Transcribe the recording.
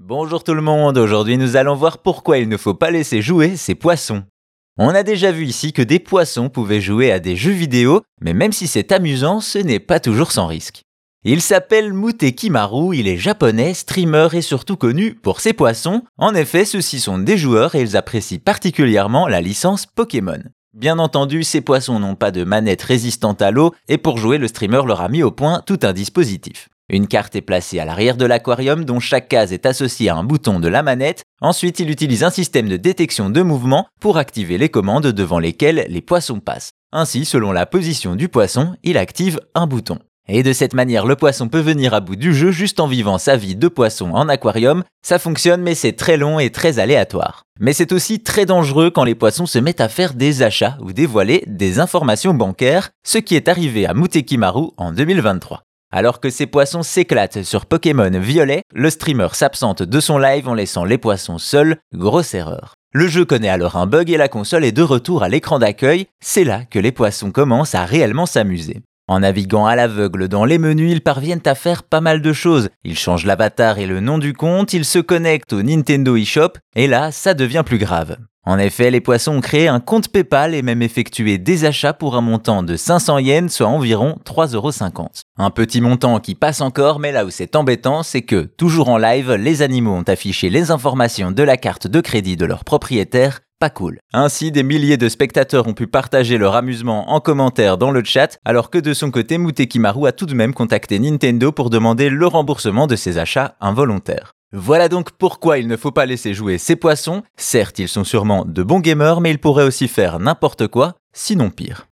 Bonjour tout le monde, aujourd'hui nous allons voir pourquoi il ne faut pas laisser jouer ces poissons. On a déjà vu ici que des poissons pouvaient jouer à des jeux vidéo, mais même si c'est amusant, ce n'est pas toujours sans risque. Il s'appelle Mutekimaru, il est japonais, streamer et surtout connu pour ses poissons. En effet, ceux-ci sont des joueurs et ils apprécient particulièrement la licence Pokémon. Bien entendu, ces poissons n'ont pas de manette résistante à l'eau et pour jouer, le streamer leur a mis au point tout un dispositif. Une carte est placée à l'arrière de l'aquarium dont chaque case est associée à un bouton de la manette. Ensuite, il utilise un système de détection de mouvement pour activer les commandes devant lesquelles les poissons passent. Ainsi, selon la position du poisson, il active un bouton. Et de cette manière, le poisson peut venir à bout du jeu juste en vivant sa vie de poisson en aquarium. Ça fonctionne, mais c'est très long et très aléatoire. Mais c'est aussi très dangereux quand les poissons se mettent à faire des achats ou dévoiler des informations bancaires, ce qui est arrivé à Mutekimaru en 2023. Alors que ces poissons s'éclatent sur Pokémon Violet, le streamer s'absente de son live en laissant les poissons seuls, grosse erreur. Le jeu connaît alors un bug et la console est de retour à l'écran d'accueil, c'est là que les poissons commencent à réellement s'amuser. En naviguant à l'aveugle dans les menus, ils parviennent à faire pas mal de choses. Ils changent l'avatar et le nom du compte, ils se connectent au Nintendo eShop, et là, ça devient plus grave. En effet, les poissons ont créé un compte PayPal et même effectué des achats pour un montant de 500 yens, soit environ 3,50€. Un petit montant qui passe encore, mais là où c'est embêtant, c'est que, toujours en live, les animaux ont affiché les informations de la carte de crédit de leur propriétaire pas cool. Ainsi, des milliers de spectateurs ont pu partager leur amusement en commentaire dans le chat, alors que de son côté, Mutekimaru a tout de même contacté Nintendo pour demander le remboursement de ses achats involontaires. Voilà donc pourquoi il ne faut pas laisser jouer ces poissons. Certes, ils sont sûrement de bons gamers, mais ils pourraient aussi faire n'importe quoi, sinon pire.